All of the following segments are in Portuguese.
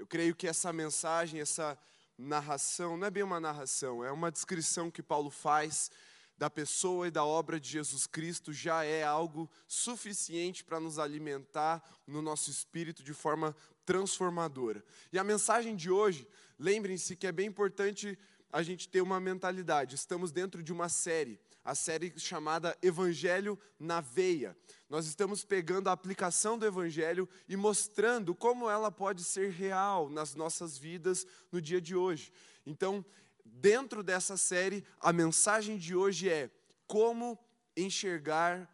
Eu creio que essa mensagem, essa narração, não é bem uma narração, é uma descrição que Paulo faz da pessoa e da obra de Jesus Cristo já é algo suficiente para nos alimentar no nosso espírito de forma transformadora. E a mensagem de hoje, lembrem-se que é bem importante a gente ter uma mentalidade. Estamos dentro de uma série, a série chamada Evangelho na Veia. Nós estamos pegando a aplicação do Evangelho e mostrando como ela pode ser real nas nossas vidas no dia de hoje. Então, dentro dessa série, a mensagem de hoje é como enxergar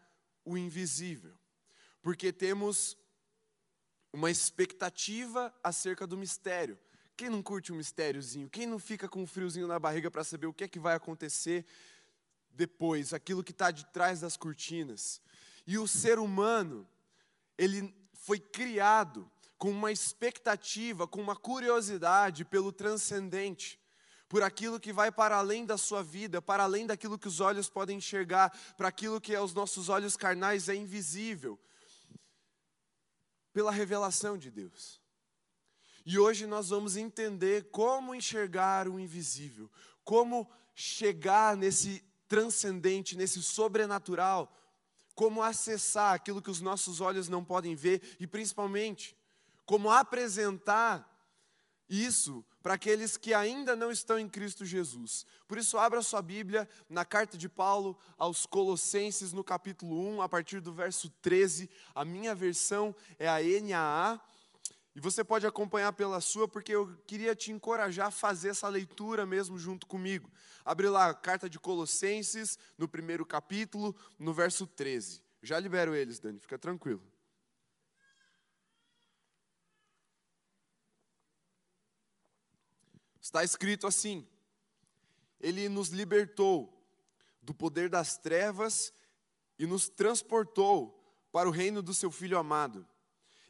o invisível. Porque temos uma expectativa acerca do mistério. Quem não curte um mistériozinho? Quem não fica com um friozinho na barriga para saber o que é que vai acontecer depois, aquilo que está de trás das cortinas? E o ser humano, ele foi criado com uma expectativa, com uma curiosidade pelo transcendente, por aquilo que vai para além da sua vida, para além daquilo que os olhos podem enxergar, para aquilo que aos nossos olhos carnais é invisível, pela revelação de Deus. E hoje nós vamos entender como enxergar o invisível, como chegar nesse transcendente, nesse sobrenatural, como acessar aquilo que os nossos olhos não podem ver e principalmente como apresentar isso para aqueles que ainda não estão em Cristo Jesus. Por isso, abra sua Bíblia na carta de Paulo aos Colossenses, no capítulo 1, a partir do verso 13. A minha versão é a NAA. E você pode acompanhar pela sua, porque eu queria te encorajar a fazer essa leitura mesmo junto comigo. Abre lá a carta de Colossenses, no primeiro capítulo, no verso 13. Já libero eles, Dani, fica tranquilo. Está escrito assim: Ele nos libertou do poder das trevas e nos transportou para o reino do seu Filho amado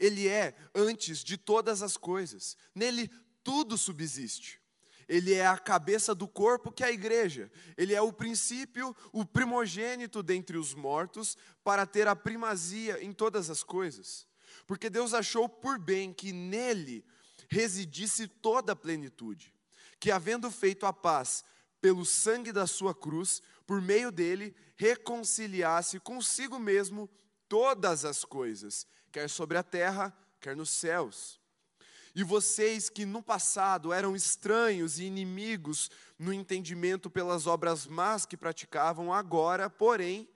Ele é antes de todas as coisas. Nele tudo subsiste. Ele é a cabeça do corpo que é a igreja. Ele é o princípio, o primogênito dentre os mortos, para ter a primazia em todas as coisas. Porque Deus achou por bem que nele residisse toda a plenitude. Que, havendo feito a paz pelo sangue da sua cruz, por meio dele, reconciliasse consigo mesmo todas as coisas quer sobre a terra, quer nos céus. E vocês que no passado eram estranhos e inimigos no entendimento pelas obras más que praticavam, agora, porém,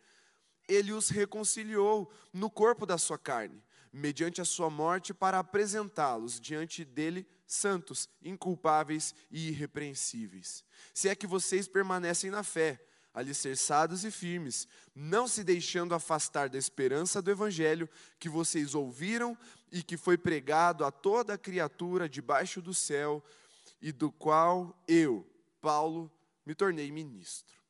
ele os reconciliou no corpo da sua carne, mediante a sua morte, para apresentá-los diante dele santos, inculpáveis e irrepreensíveis. Se é que vocês permanecem na fé, alicerçados e firmes, não se deixando afastar da esperança do Evangelho que vocês ouviram e que foi pregado a toda criatura debaixo do céu, e do qual eu, Paulo, me tornei ministro.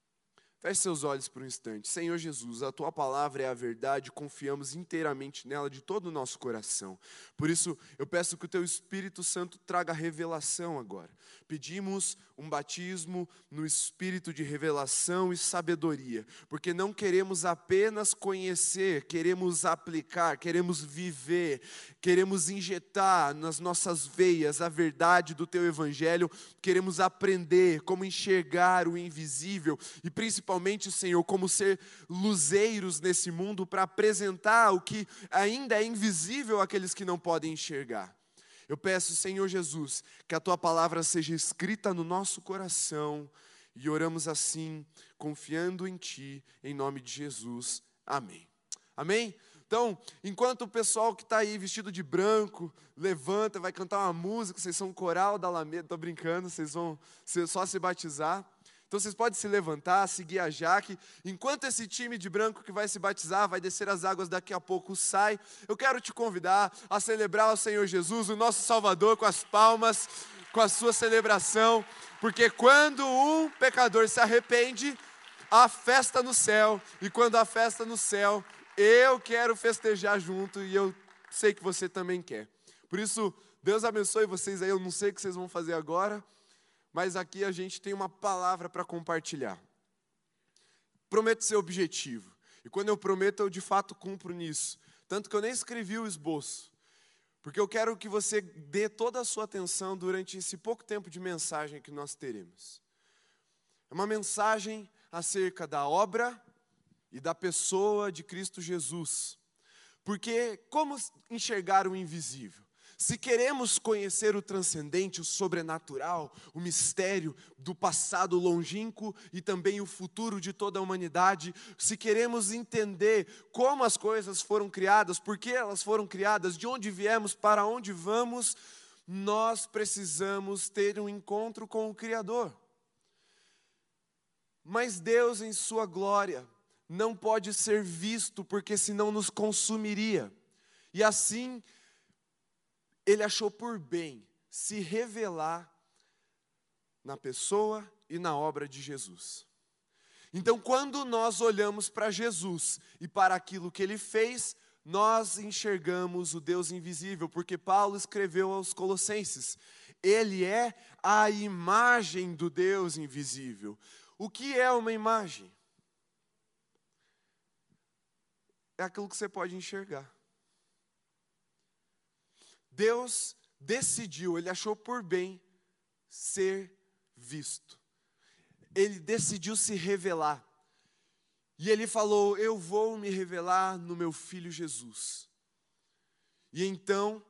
Feche seus olhos por um instante. Senhor Jesus, a tua palavra é a verdade, confiamos inteiramente nela de todo o nosso coração. Por isso, eu peço que o teu Espírito Santo traga revelação agora. Pedimos um batismo no espírito de revelação e sabedoria, porque não queremos apenas conhecer, queremos aplicar, queremos viver, queremos injetar nas nossas veias a verdade do teu evangelho, queremos aprender como enxergar o invisível e principalmente, Senhor, como ser luzeiros nesse mundo para apresentar o que ainda é invisível àqueles que não podem enxergar. Eu peço, Senhor Jesus, que a tua palavra seja escrita no nosso coração e oramos assim, confiando em ti, em nome de Jesus. Amém. Amém? Então, enquanto o pessoal que está aí vestido de branco levanta, vai cantar uma música, vocês são coral da Alameda, estou brincando, vocês vão só se batizar. Então vocês podem se levantar, seguir a Jaque. Enquanto esse time de branco que vai se batizar, vai descer as águas daqui a pouco sai, eu quero te convidar a celebrar o Senhor Jesus, o nosso Salvador, com as palmas, com a sua celebração, porque quando um pecador se arrepende, há festa no céu, e quando há festa no céu, eu quero festejar junto e eu sei que você também quer. Por isso, Deus abençoe vocês aí. Eu não sei o que vocês vão fazer agora, mas aqui a gente tem uma palavra para compartilhar. Prometo ser objetivo. E quando eu prometo, eu de fato cumpro nisso. Tanto que eu nem escrevi o esboço. Porque eu quero que você dê toda a sua atenção durante esse pouco tempo de mensagem que nós teremos. É uma mensagem acerca da obra e da pessoa de Cristo Jesus. Porque como enxergar o invisível? Se queremos conhecer o transcendente, o sobrenatural, o mistério do passado longínquo e também o futuro de toda a humanidade, se queremos entender como as coisas foram criadas, por que elas foram criadas, de onde viemos, para onde vamos, nós precisamos ter um encontro com o Criador. Mas Deus, em Sua glória, não pode ser visto, porque senão nos consumiria. E assim, ele achou por bem se revelar na pessoa e na obra de Jesus. Então, quando nós olhamos para Jesus e para aquilo que ele fez, nós enxergamos o Deus invisível, porque Paulo escreveu aos Colossenses: Ele é a imagem do Deus invisível. O que é uma imagem? É aquilo que você pode enxergar. Deus decidiu, ele achou por bem ser visto. Ele decidiu se revelar. E ele falou: Eu vou me revelar no meu filho Jesus. E então,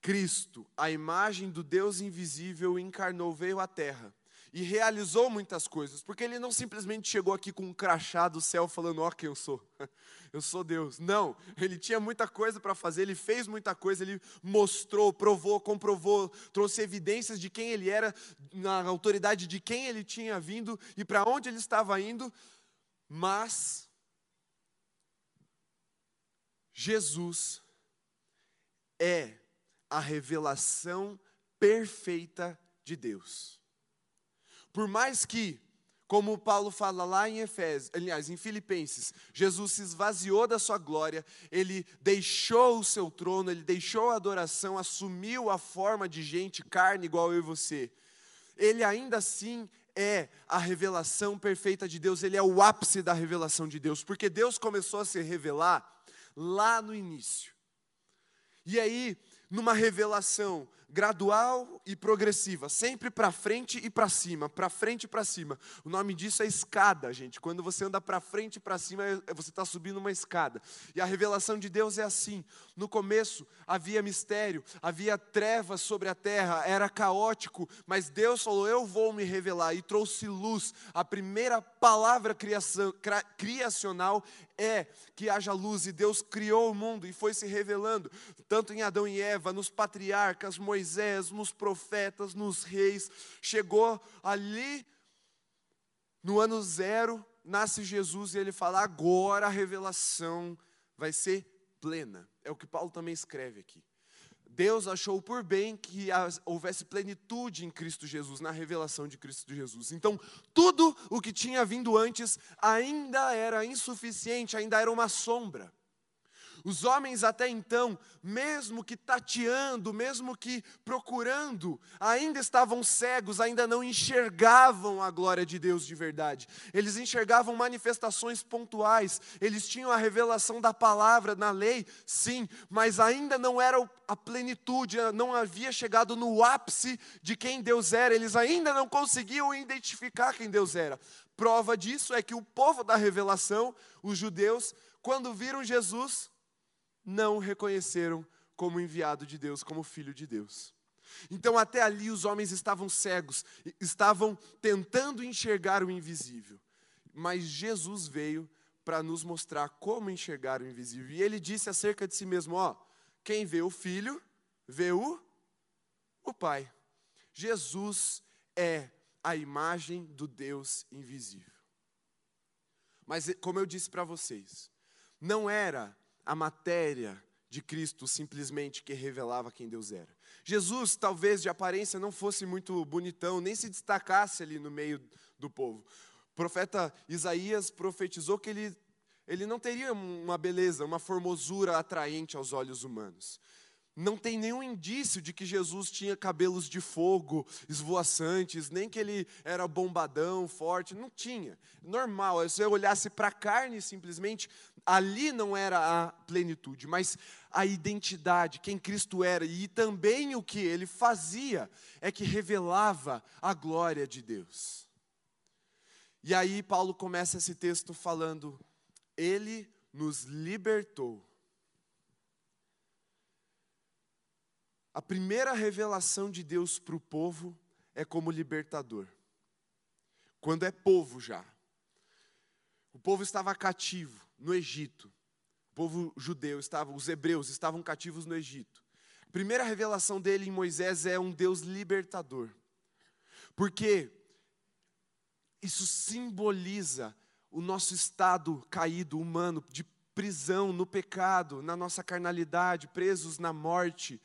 Cristo, a imagem do Deus invisível, encarnou, veio à terra e realizou muitas coisas, porque ele não simplesmente chegou aqui com um crachá do céu falando: Ó, oh, quem eu sou, eu sou Deus. Não, ele tinha muita coisa para fazer, ele fez muita coisa, ele mostrou, provou, comprovou, trouxe evidências de quem ele era, na autoridade de quem ele tinha vindo e para onde ele estava indo, mas Jesus é a revelação perfeita de Deus. Por mais que, como Paulo fala lá em Efésios, aliás, em Filipenses, Jesus se esvaziou da sua glória, ele deixou o seu trono, ele deixou a adoração, assumiu a forma de gente, carne igual eu e você. Ele ainda assim é a revelação perfeita de Deus, ele é o ápice da revelação de Deus, porque Deus começou a se revelar lá no início. E aí, numa revelação gradual e progressiva, sempre para frente e para cima, para frente e para cima. O nome disso é escada, gente. Quando você anda para frente e para cima, é, é, você está subindo uma escada. E a revelação de Deus é assim. No começo havia mistério, havia trevas sobre a terra, era caótico, mas Deus falou: Eu vou me revelar, e trouxe luz. A primeira palavra criação, criacional é que haja luz, e Deus criou o mundo e foi se revelando, tanto em Adão e Eva, nos patriarcas, Moisés, nos profetas, nos reis. Chegou ali, no ano zero, nasce Jesus e ele fala: agora a revelação vai ser plena. É o que Paulo também escreve aqui. Deus achou por bem que houvesse plenitude em Cristo Jesus, na revelação de Cristo Jesus. Então, tudo o que tinha vindo antes ainda era insuficiente, ainda era uma sombra. Os homens até então, mesmo que tateando, mesmo que procurando, ainda estavam cegos, ainda não enxergavam a glória de Deus de verdade. Eles enxergavam manifestações pontuais, eles tinham a revelação da palavra na lei, sim, mas ainda não era a plenitude, não havia chegado no ápice de quem Deus era, eles ainda não conseguiam identificar quem Deus era. Prova disso é que o povo da revelação, os judeus, quando viram Jesus, não reconheceram como enviado de Deus, como filho de Deus. Então, até ali, os homens estavam cegos, estavam tentando enxergar o invisível. Mas Jesus veio para nos mostrar como enxergar o invisível. E ele disse acerca de si mesmo: Ó, quem vê o filho, vê o, o Pai. Jesus é a imagem do Deus invisível. Mas, como eu disse para vocês, não era a matéria de Cristo simplesmente que revelava quem Deus era. Jesus, talvez de aparência, não fosse muito bonitão, nem se destacasse ali no meio do povo. O profeta Isaías profetizou que ele, ele não teria uma beleza, uma formosura atraente aos olhos humanos não tem nenhum indício de que Jesus tinha cabelos de fogo, esvoaçantes, nem que ele era bombadão, forte, não tinha. Normal, se eu olhasse para a carne simplesmente, ali não era a plenitude, mas a identidade, quem Cristo era e também o que ele fazia, é que revelava a glória de Deus. E aí Paulo começa esse texto falando: Ele nos libertou A primeira revelação de Deus para o povo é como libertador. Quando é povo já. O povo estava cativo no Egito. O povo judeu estava, os hebreus estavam cativos no Egito. A primeira revelação dele em Moisés é um Deus libertador. Porque isso simboliza o nosso estado caído humano de prisão no pecado, na nossa carnalidade, presos na morte,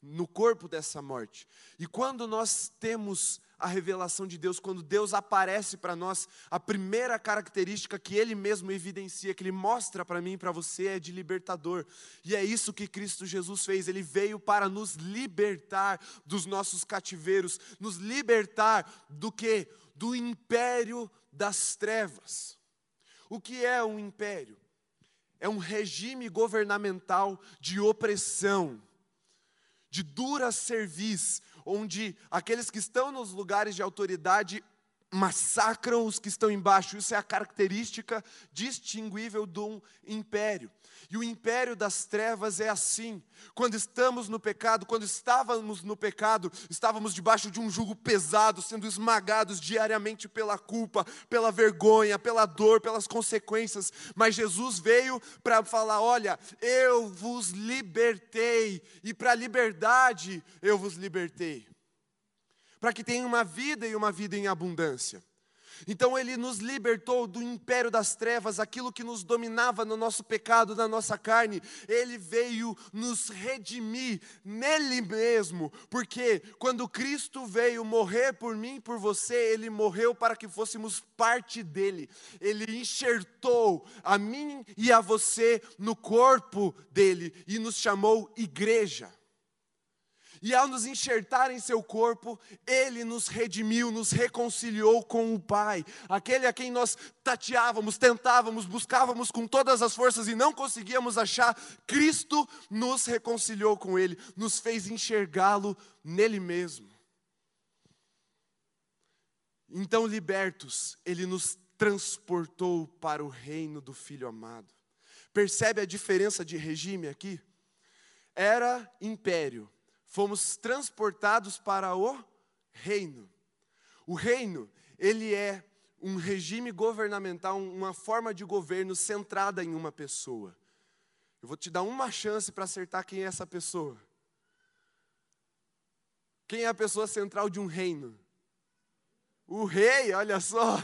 no corpo dessa morte. E quando nós temos a revelação de Deus, quando Deus aparece para nós, a primeira característica que Ele mesmo evidencia, que Ele mostra para mim e para você, é de libertador. E é isso que Cristo Jesus fez. Ele veio para nos libertar dos nossos cativeiros, nos libertar do que? Do império das trevas. O que é um império? É um regime governamental de opressão de dura serviço, onde aqueles que estão nos lugares de autoridade massacram os que estão embaixo. Isso é a característica distinguível de um império. E o império das trevas é assim. Quando estamos no pecado, quando estávamos no pecado, estávamos debaixo de um jugo pesado, sendo esmagados diariamente pela culpa, pela vergonha, pela dor, pelas consequências. Mas Jesus veio para falar: olha, eu vos libertei, e para a liberdade eu vos libertei para que tenham uma vida e uma vida em abundância. Então ele nos libertou do império das trevas, aquilo que nos dominava no nosso pecado, na nossa carne. Ele veio nos redimir nele mesmo, porque quando Cristo veio morrer por mim, por você, ele morreu para que fôssemos parte dele. Ele enxertou a mim e a você no corpo dele e nos chamou igreja. E ao nos enxertar em seu corpo, ele nos redimiu, nos reconciliou com o Pai. Aquele a quem nós tateávamos, tentávamos, buscávamos com todas as forças e não conseguíamos achar, Cristo nos reconciliou com ele, nos fez enxergá-lo nele mesmo. Então, libertos, ele nos transportou para o reino do Filho amado. Percebe a diferença de regime aqui? Era império, fomos transportados para o reino. O reino, ele é um regime governamental, uma forma de governo centrada em uma pessoa. Eu vou te dar uma chance para acertar quem é essa pessoa. Quem é a pessoa central de um reino? O rei, olha só.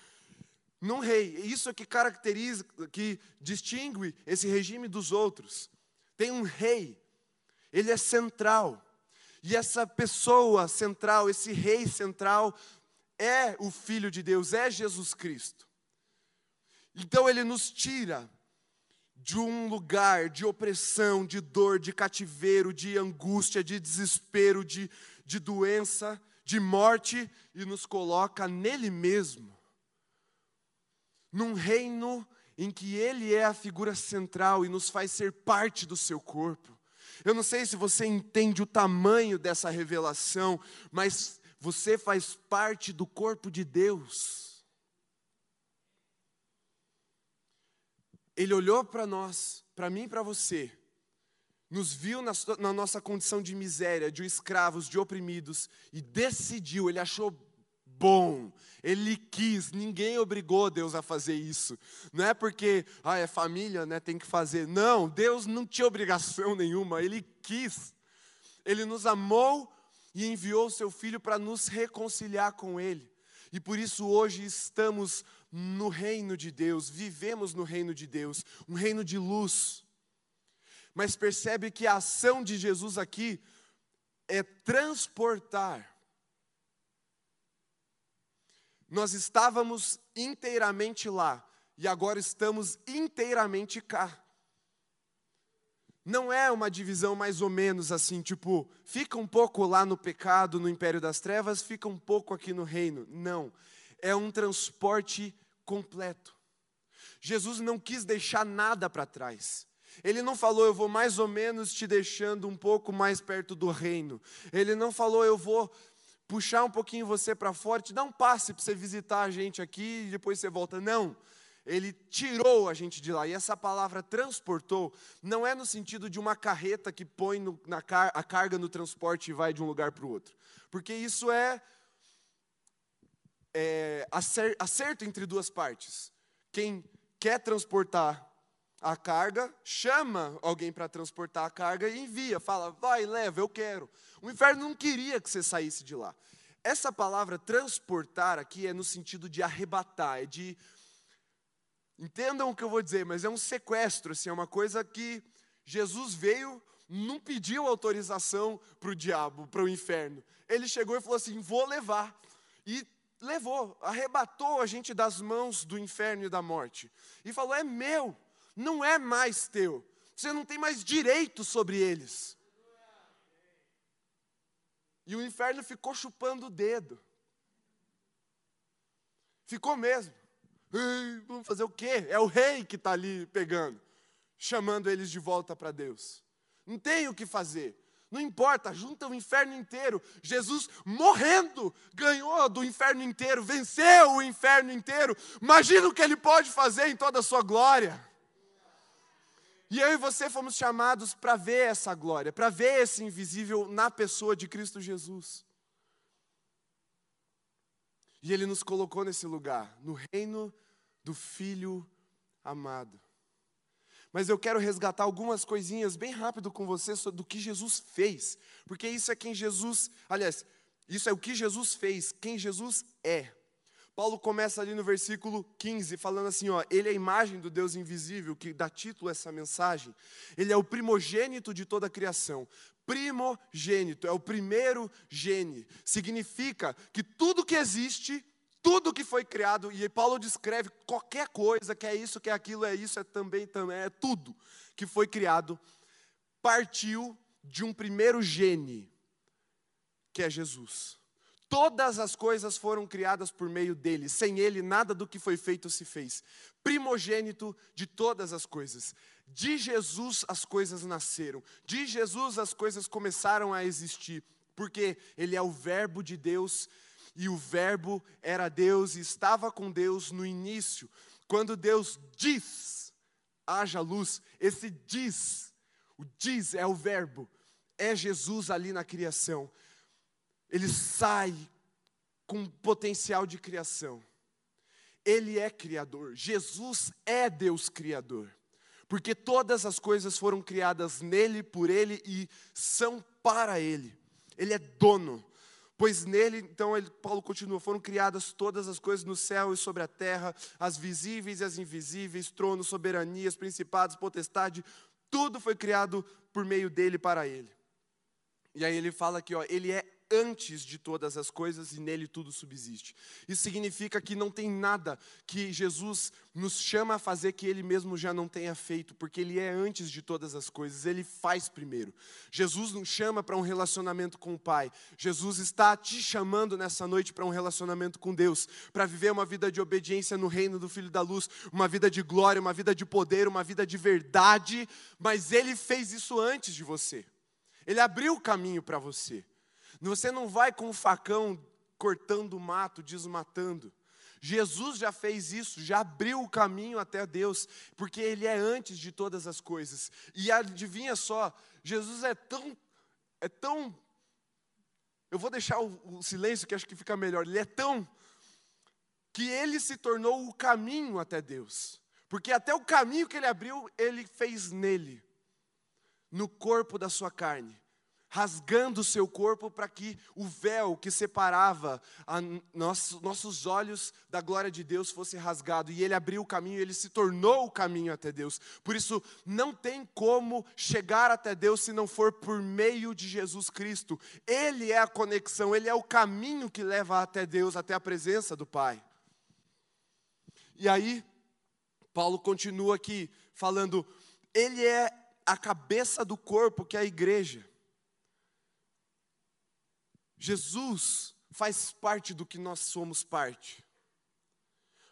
Num rei. Isso é que caracteriza, que distingue esse regime dos outros. Tem um rei ele é central. E essa pessoa central, esse rei central, é o Filho de Deus, é Jesus Cristo. Então ele nos tira de um lugar de opressão, de dor, de cativeiro, de angústia, de desespero, de, de doença, de morte e nos coloca nele mesmo, num reino em que ele é a figura central e nos faz ser parte do seu corpo. Eu não sei se você entende o tamanho dessa revelação, mas você faz parte do corpo de Deus. Ele olhou para nós, para mim e para você, nos viu na, na, nossa condição de miséria, de escravos, de oprimidos, e decidiu, ele achou bom. Ele quis, ninguém obrigou Deus a fazer isso. Não é porque, ah, é família, né, tem que fazer. Não, Deus não tinha obrigação nenhuma, ele quis. Ele nos amou e enviou o seu filho para nos reconciliar com ele. E por isso hoje estamos no reino de Deus, vivemos no reino de Deus, um reino de luz. Mas percebe que a ação de Jesus aqui é transportar. Nós estávamos inteiramente lá e agora estamos inteiramente cá. Não é uma divisão mais ou menos assim, tipo, fica um pouco lá no pecado, no império das trevas, fica um pouco aqui no reino. Não. É um transporte completo. Jesus não quis deixar nada para trás. Ele não falou, eu vou mais ou menos te deixando um pouco mais perto do reino. Ele não falou, eu vou puxar um pouquinho você para fora, te dar um passe para você visitar a gente aqui e depois você volta. Não. Ele tirou a gente de lá. E essa palavra transportou não é no sentido de uma carreta que põe no, na car a carga no transporte e vai de um lugar para o outro. Porque isso é é, acerto entre duas partes. Quem quer transportar a carga, chama alguém para transportar a carga e envia, fala, vai, leva, eu quero. O inferno não queria que você saísse de lá. Essa palavra transportar aqui é no sentido de arrebatar, é de. Entendam o que eu vou dizer, mas é um sequestro, assim, é uma coisa que Jesus veio, não pediu autorização para o diabo, para o inferno. Ele chegou e falou assim: vou levar. E levou, arrebatou a gente das mãos do inferno e da morte. E falou: é meu, não é mais teu. Você não tem mais direito sobre eles. E o inferno ficou chupando o dedo. Ficou mesmo. vamos fazer o quê? É o rei que está ali pegando, chamando eles de volta para Deus. Não tem o que fazer. Não importa, junta o inferno inteiro. Jesus morrendo, ganhou do inferno inteiro, venceu o inferno inteiro. Imagina o que ele pode fazer em toda a sua glória. E eu e você fomos chamados para ver essa glória, para ver esse invisível na pessoa de Cristo Jesus. E ele nos colocou nesse lugar, no reino do Filho amado. Mas eu quero resgatar algumas coisinhas bem rápido com você do que Jesus fez, porque isso é quem Jesus, aliás, isso é o que Jesus fez, quem Jesus é. Paulo começa ali no versículo 15, falando assim: ó, Ele é a imagem do Deus invisível, que dá título a essa mensagem. Ele é o primogênito de toda a criação. Primogênito, é o primeiro gene. Significa que tudo que existe tudo que foi criado, e Paulo descreve qualquer coisa, que é isso, que é aquilo, é isso, é também, também, é tudo que foi criado, partiu de um primeiro gene, que é Jesus. Todas as coisas foram criadas por meio dele, sem ele nada do que foi feito se fez. Primogênito de todas as coisas. De Jesus as coisas nasceram, de Jesus as coisas começaram a existir, porque ele é o Verbo de Deus e o Verbo era Deus e estava com Deus no início. Quando Deus diz, haja luz, esse diz, o diz é o Verbo, é Jesus ali na criação. Ele sai com potencial de criação. Ele é criador. Jesus é Deus criador. Porque todas as coisas foram criadas nele, por ele e são para ele. Ele é dono. Pois nele, então, ele, Paulo continua: foram criadas todas as coisas no céu e sobre a terra, as visíveis e as invisíveis, tronos, soberanias, principados, potestade, tudo foi criado por meio dele para ele. E aí ele fala aqui, ó, ele é antes de todas as coisas e nele tudo subsiste. Isso significa que não tem nada que Jesus nos chama a fazer que ele mesmo já não tenha feito, porque ele é antes de todas as coisas, ele faz primeiro. Jesus nos chama para um relacionamento com o Pai. Jesus está te chamando nessa noite para um relacionamento com Deus, para viver uma vida de obediência no reino do Filho da Luz, uma vida de glória, uma vida de poder, uma vida de verdade, mas ele fez isso antes de você. Ele abriu o caminho para você. Você não vai com o facão cortando o mato, desmatando. Jesus já fez isso, já abriu o caminho até Deus, porque Ele é antes de todas as coisas. E adivinha só, Jesus é tão, é tão. Eu vou deixar o, o silêncio que acho que fica melhor. Ele é tão que Ele se tornou o caminho até Deus, porque até o caminho que Ele abriu, Ele fez nele, no corpo da sua carne rasgando seu corpo para que o véu que separava nosso, nossos olhos da glória de Deus fosse rasgado. E ele abriu o caminho, ele se tornou o caminho até Deus. Por isso, não tem como chegar até Deus se não for por meio de Jesus Cristo. Ele é a conexão, ele é o caminho que leva até Deus, até a presença do Pai. E aí, Paulo continua aqui falando, ele é a cabeça do corpo, que é a igreja. Jesus faz parte do que nós somos parte,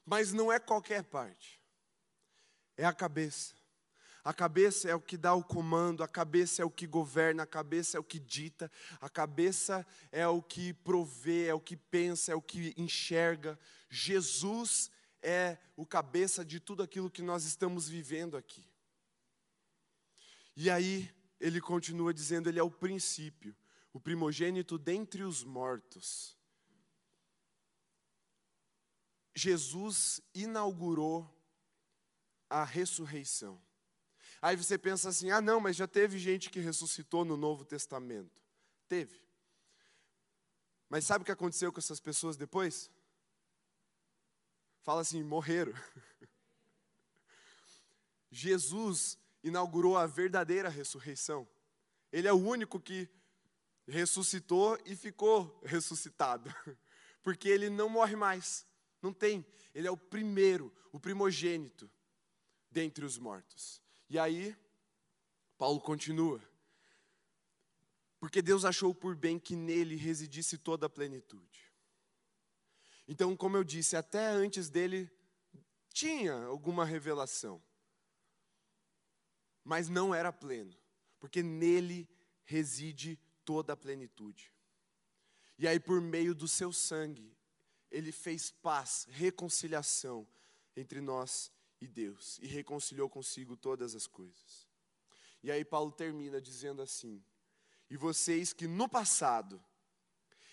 mas não é qualquer parte, é a cabeça. A cabeça é o que dá o comando, a cabeça é o que governa, a cabeça é o que dita, a cabeça é o que provê, é o que pensa, é o que enxerga. Jesus é o cabeça de tudo aquilo que nós estamos vivendo aqui. E aí, ele continua dizendo: Ele é o princípio, o primogênito dentre os mortos. Jesus inaugurou a ressurreição. Aí você pensa assim: ah, não, mas já teve gente que ressuscitou no Novo Testamento. Teve. Mas sabe o que aconteceu com essas pessoas depois? Fala assim: morreram. Jesus inaugurou a verdadeira ressurreição. Ele é o único que ressuscitou e ficou ressuscitado, porque ele não morre mais, não tem, ele é o primeiro, o primogênito dentre os mortos. E aí, Paulo continua, porque Deus achou por bem que nele residisse toda a plenitude. Então, como eu disse, até antes dele tinha alguma revelação, mas não era pleno, porque nele reside toda a plenitude. E aí, por meio do seu sangue, ele fez paz, reconciliação entre nós e Deus, e reconciliou consigo todas as coisas. E aí, Paulo termina dizendo assim: E vocês que no passado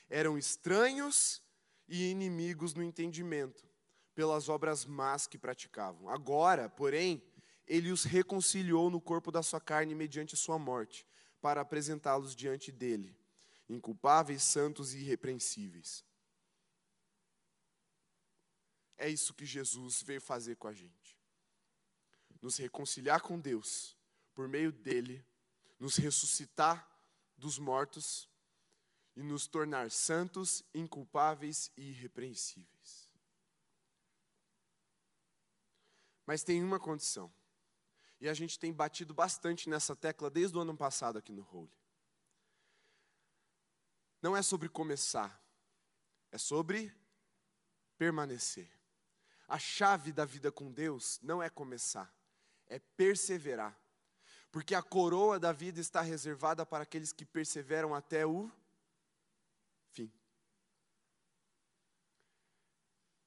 eram estranhos e inimigos no entendimento, pelas obras más que praticavam, agora, porém, ele os reconciliou no corpo da sua carne mediante sua morte para apresentá-los diante dele, inculpáveis, santos e irrepreensíveis. É isso que Jesus veio fazer com a gente. Nos reconciliar com Deus, por meio dele, nos ressuscitar dos mortos e nos tornar santos, inculpáveis e irrepreensíveis. Mas tem uma condição. E a gente tem batido bastante nessa tecla desde o ano passado aqui no Holy. Não é sobre começar, é sobre permanecer. A chave da vida com Deus não é começar, é perseverar. Porque a coroa da vida está reservada para aqueles que perseveram até o fim.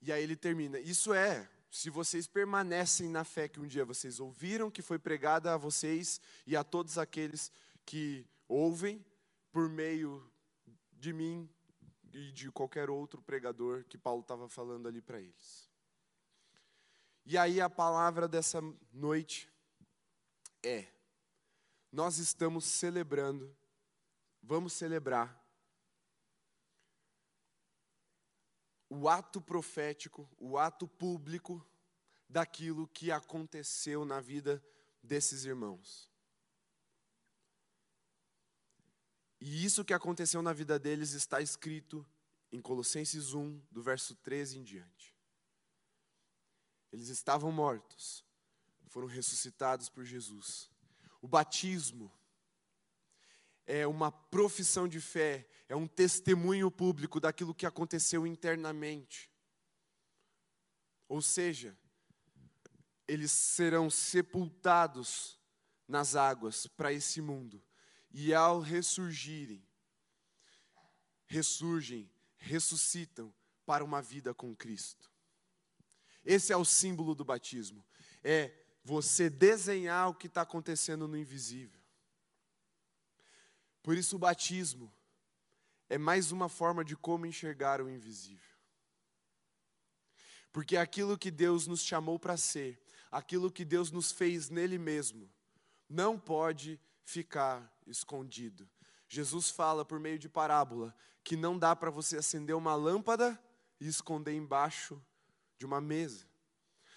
E aí ele termina: Isso é se vocês permanecem na fé que um dia vocês ouviram, que foi pregada a vocês e a todos aqueles que ouvem por meio de mim e de qualquer outro pregador que Paulo estava falando ali para eles. E aí a palavra dessa noite é: nós estamos celebrando, vamos celebrar o ato profético, o ato público daquilo que aconteceu na vida desses irmãos. E isso que aconteceu na vida deles está escrito em Colossenses 1, do verso 13 em diante. Eles estavam mortos, foram ressuscitados por Jesus. O batismo é uma profissão de fé, é um testemunho público daquilo que aconteceu internamente. Ou seja, eles serão sepultados nas águas para esse mundo, e ao ressurgirem, ressurgem, ressuscitam para uma vida com Cristo. Esse é o símbolo do batismo, é você desenhar o que está acontecendo no invisível. Por isso, o batismo é mais uma forma de como enxergar o invisível. Porque aquilo que Deus nos chamou para ser, aquilo que Deus nos fez nele mesmo, não pode ficar escondido. Jesus fala por meio de parábola que não dá para você acender uma lâmpada e esconder embaixo de uma mesa.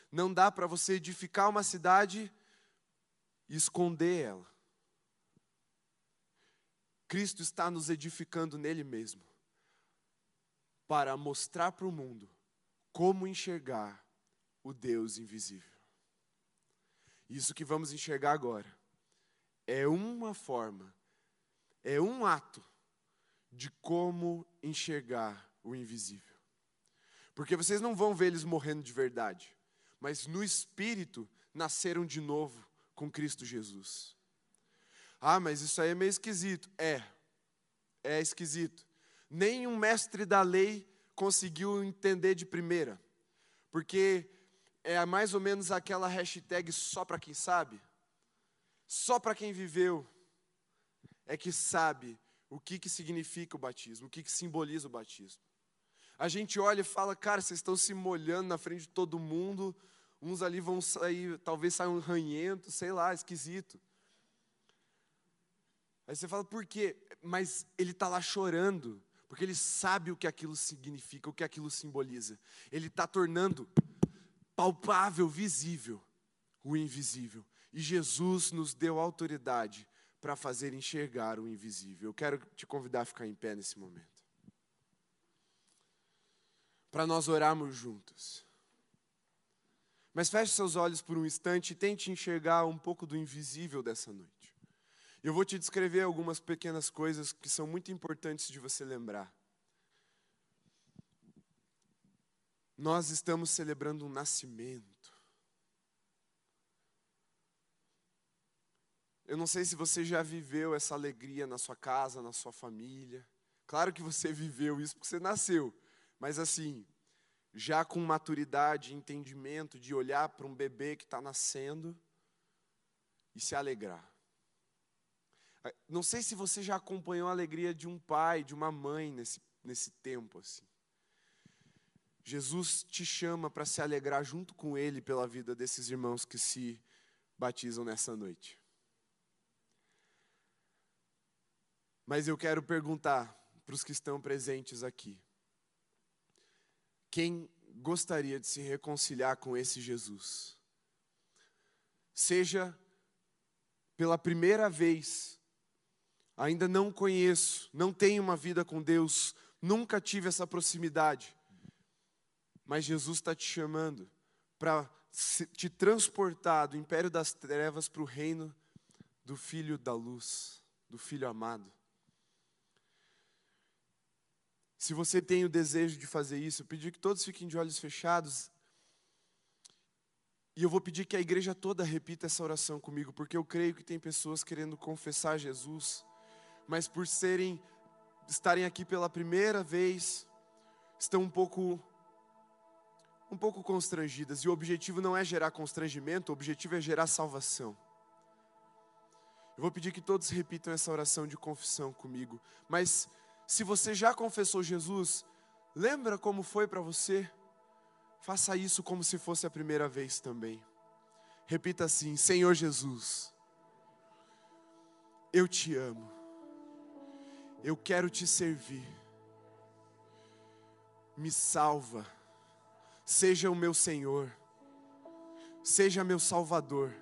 Não dá para você edificar uma cidade e esconder ela. Cristo está nos edificando nele mesmo, para mostrar para o mundo como enxergar o Deus invisível. Isso que vamos enxergar agora é uma forma, é um ato de como enxergar o invisível. Porque vocês não vão ver eles morrendo de verdade, mas no espírito nasceram de novo com Cristo Jesus. Ah, mas isso aí é meio esquisito. É, é esquisito. Nenhum mestre da lei conseguiu entender de primeira, porque é mais ou menos aquela hashtag só para quem sabe, só para quem viveu, é que sabe o que, que significa o batismo, o que, que simboliza o batismo. A gente olha e fala, cara, vocês estão se molhando na frente de todo mundo, uns ali vão sair, talvez saiam ranhentos, sei lá, esquisito. Aí você fala, por quê? Mas ele está lá chorando, porque ele sabe o que aquilo significa, o que aquilo simboliza. Ele está tornando palpável, visível, o invisível. E Jesus nos deu autoridade para fazer enxergar o invisível. Eu quero te convidar a ficar em pé nesse momento. Para nós orarmos juntos. Mas feche seus olhos por um instante e tente enxergar um pouco do invisível dessa noite. Eu vou te descrever algumas pequenas coisas que são muito importantes de você lembrar. Nós estamos celebrando um nascimento. Eu não sei se você já viveu essa alegria na sua casa, na sua família. Claro que você viveu isso porque você nasceu, mas assim, já com maturidade, entendimento de olhar para um bebê que está nascendo e se alegrar. Não sei se você já acompanhou a alegria de um pai, de uma mãe nesse, nesse tempo assim. Jesus te chama para se alegrar junto com Ele pela vida desses irmãos que se batizam nessa noite. Mas eu quero perguntar para os que estão presentes aqui: quem gostaria de se reconciliar com esse Jesus? Seja pela primeira vez ainda não conheço, não tenho uma vida com Deus, nunca tive essa proximidade. Mas Jesus está te chamando para te transportar do império das trevas para o reino do Filho da luz, do Filho amado. Se você tem o desejo de fazer isso, eu pedi que todos fiquem de olhos fechados. E eu vou pedir que a igreja toda repita essa oração comigo, porque eu creio que tem pessoas querendo confessar Jesus mas por serem estarem aqui pela primeira vez, estão um pouco um pouco constrangidas. E o objetivo não é gerar constrangimento, o objetivo é gerar salvação. Eu vou pedir que todos repitam essa oração de confissão comigo. Mas se você já confessou Jesus, lembra como foi para você? Faça isso como se fosse a primeira vez também. Repita assim: Senhor Jesus, eu te amo eu quero te servir. Me salva, seja o meu Senhor, seja meu Salvador.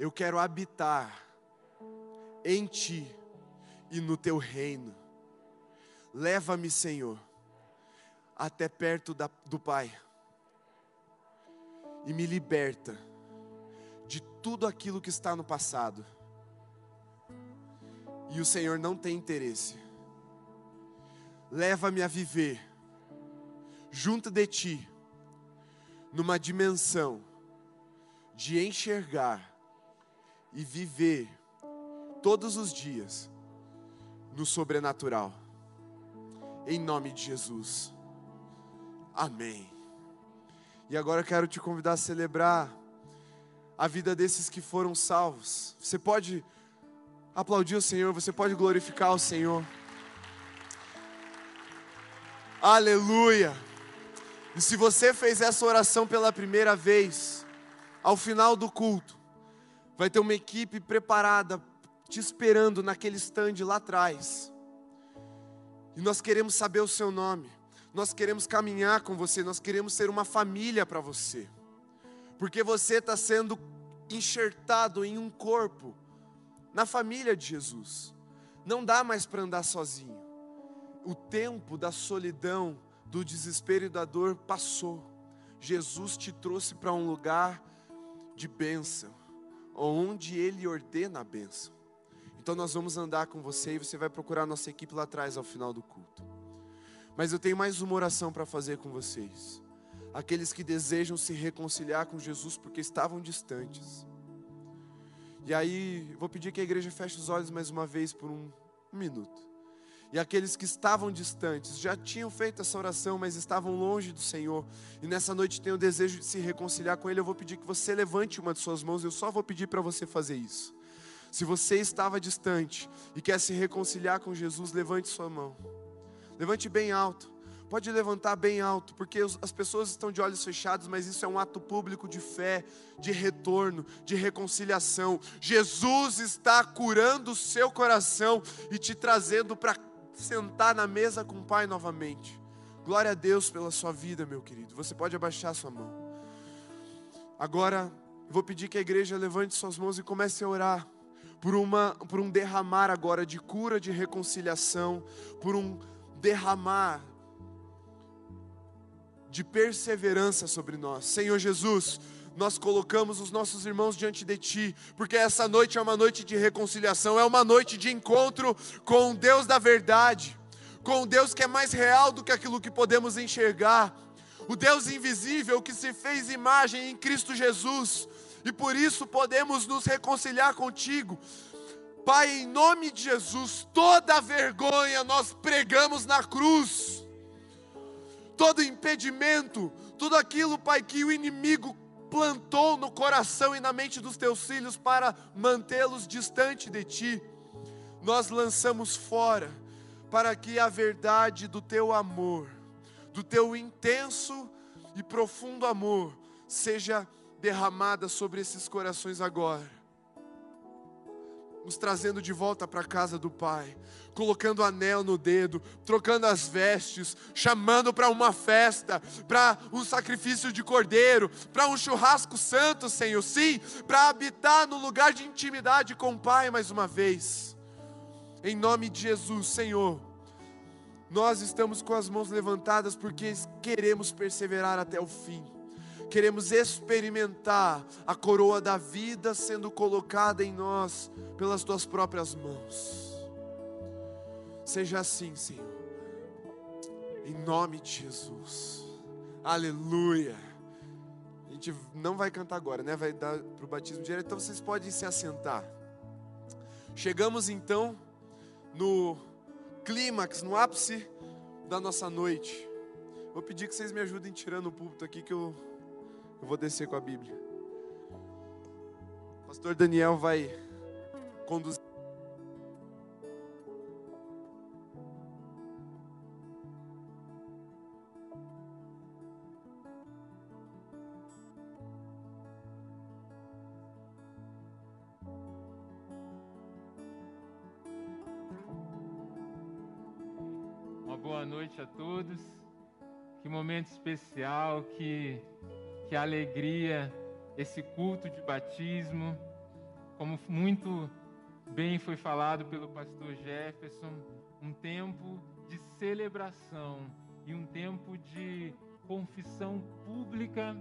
Eu quero habitar em Ti e no Teu reino. Leva-me, Senhor, até perto da, do Pai e me liberta de tudo aquilo que está no passado e o Senhor não tem interesse. Leva-me a viver junto de Ti, numa dimensão de enxergar e viver todos os dias no sobrenatural. Em nome de Jesus. Amém. E agora eu quero te convidar a celebrar a vida desses que foram salvos. Você pode aplaudir o Senhor, você pode glorificar o Senhor. Aleluia. E se você fez essa oração pela primeira vez, ao final do culto, vai ter uma equipe preparada te esperando naquele stand lá atrás. E nós queremos saber o seu nome. Nós queremos caminhar com você, nós queremos ser uma família para você. Porque você está sendo enxertado em um corpo, na família de Jesus. Não dá mais para andar sozinho. O tempo da solidão, do desespero e da dor passou. Jesus te trouxe para um lugar de bênção, onde Ele ordena a bênção. Então nós vamos andar com você e você vai procurar nossa equipe lá atrás ao final do culto. Mas eu tenho mais uma oração para fazer com vocês. Aqueles que desejam se reconciliar com Jesus porque estavam distantes. E aí, vou pedir que a igreja feche os olhos mais uma vez por um, minuto. E aqueles que estavam distantes, já tinham feito essa oração, mas estavam longe do Senhor, e nessa noite têm o desejo de se reconciliar com Ele, eu vou pedir que você levante uma de suas mãos, eu só vou pedir para você fazer isso. Se você estava distante e quer se reconciliar com Jesus, levante sua mão. Levante bem alto. Pode levantar bem alto, porque as pessoas estão de olhos fechados, mas isso é um ato público de fé, de retorno, de reconciliação. Jesus está curando o seu coração e te trazendo para sentar na mesa com o Pai novamente. Glória a Deus pela sua vida, meu querido. Você pode abaixar sua mão. Agora, vou pedir que a igreja levante suas mãos e comece a orar por, uma, por um derramar agora de cura, de reconciliação, por um derramar de perseverança sobre nós. Senhor Jesus, nós colocamos os nossos irmãos diante de Ti, porque essa noite é uma noite de reconciliação, é uma noite de encontro com o Deus da verdade, com o Deus que é mais real do que aquilo que podemos enxergar, o Deus invisível que se fez imagem em Cristo Jesus, e por isso podemos nos reconciliar contigo. Pai, em nome de Jesus, toda vergonha nós pregamos na cruz, todo impedimento, tudo aquilo, Pai, que o inimigo plantou no coração e na mente dos teus filhos para mantê-los distante de ti, nós lançamos fora, para que a verdade do teu amor, do teu intenso e profundo amor, seja derramada sobre esses corações agora nos trazendo de volta para a casa do Pai, colocando anel no dedo, trocando as vestes, chamando para uma festa, para um sacrifício de cordeiro, para um churrasco santo, Senhor, sim, para habitar no lugar de intimidade com o Pai mais uma vez. Em nome de Jesus, Senhor, nós estamos com as mãos levantadas porque queremos perseverar até o fim queremos experimentar a coroa da vida sendo colocada em nós pelas tuas próprias mãos. Seja assim, Senhor, em nome de Jesus, aleluia. A gente não vai cantar agora, né? Vai dar para o batismo direto, então vocês podem se assentar. Chegamos então no clímax, no ápice da nossa noite. Vou pedir que vocês me ajudem tirando o púlpito aqui que eu eu vou descer com a Bíblia. O pastor Daniel vai conduzir. Uma boa noite a todos. Que momento especial, que que alegria, esse culto de batismo, como muito bem foi falado pelo pastor Jefferson, um tempo de celebração e um tempo de confissão pública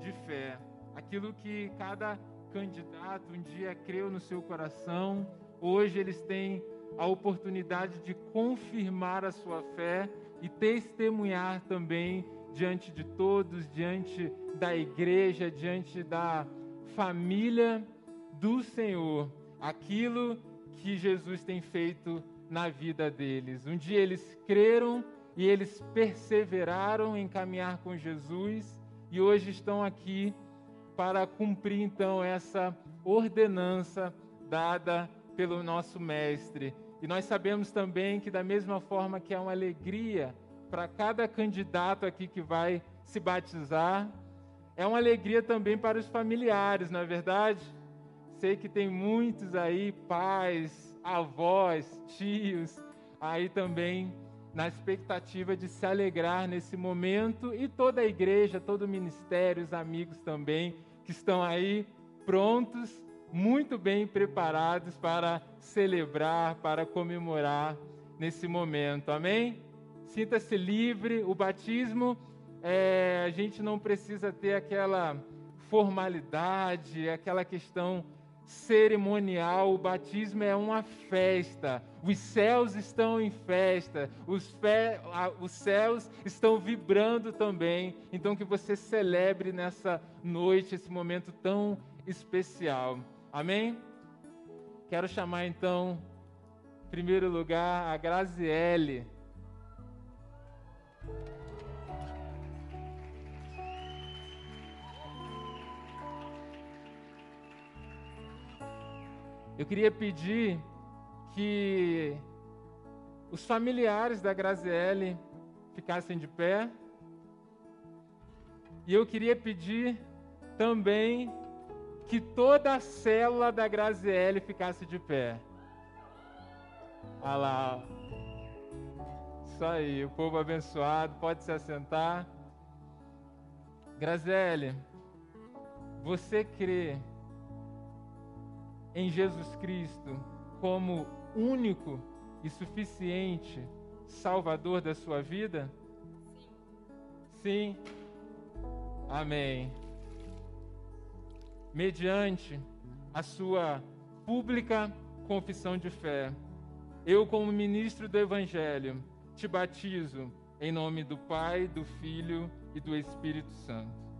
de fé. Aquilo que cada candidato um dia creu no seu coração, hoje eles têm a oportunidade de confirmar a sua fé e testemunhar também diante de todos, diante da igreja, diante da família do Senhor, aquilo que Jesus tem feito na vida deles. Um dia eles creram e eles perseveraram em caminhar com Jesus e hoje estão aqui para cumprir então essa ordenança dada pelo nosso mestre. E nós sabemos também que da mesma forma que é uma alegria para cada candidato aqui que vai se batizar. É uma alegria também para os familiares, não é verdade? Sei que tem muitos aí, pais, avós, tios, aí também na expectativa de se alegrar nesse momento e toda a igreja, todo o ministério, os amigos também que estão aí prontos, muito bem preparados para celebrar, para comemorar nesse momento. Amém? Sinta-se livre. O batismo, é, a gente não precisa ter aquela formalidade, aquela questão cerimonial, o batismo é uma festa. Os céus estão em festa, os, fe... os, céus estão vibrando também. Então, que você celebre nessa noite esse momento tão especial. Amém? Quero chamar então, em primeiro lugar, a Graziele. Eu queria pedir que os familiares da Graziele ficassem de pé. E eu queria pedir também que toda a célula da Graziele ficasse de pé. Olha lá. Isso aí, o povo abençoado, pode se assentar. Graziele, você crê em Jesus Cristo como único e suficiente Salvador da sua vida? Sim. Sim. Amém. Mediante a sua pública confissão de fé, eu, como ministro do Evangelho, te batizo em nome do Pai, do Filho e do Espírito Santo.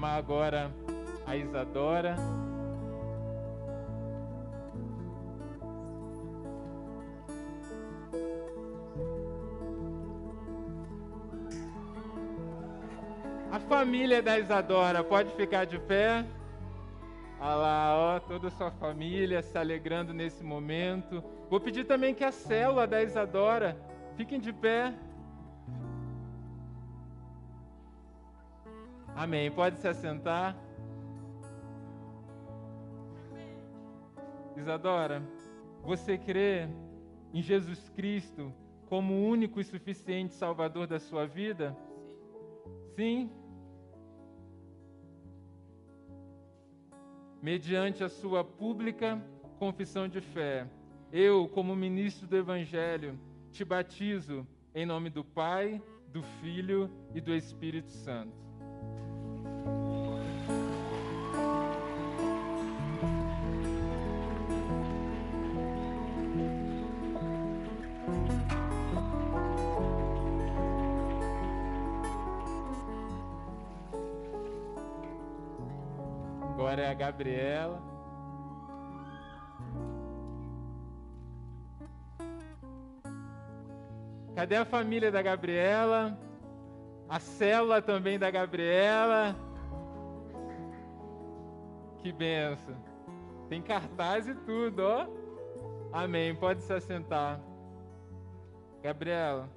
Chamar agora a Isadora. A família da Isadora pode ficar de pé. Olha lá, ó, toda a sua família se alegrando nesse momento. Vou pedir também que a célula da Isadora fiquem de pé. Amém. Pode se assentar. Isadora, você crê em Jesus Cristo como o único e suficiente Salvador da sua vida? Sim. Mediante a sua pública confissão de fé, eu, como ministro do Evangelho, te batizo em nome do Pai, do Filho e do Espírito Santo. Gabriela. Cadê a família da Gabriela? A célula também da Gabriela. Que benção. Tem cartaz e tudo, ó. Amém. Pode se assentar. Gabriela,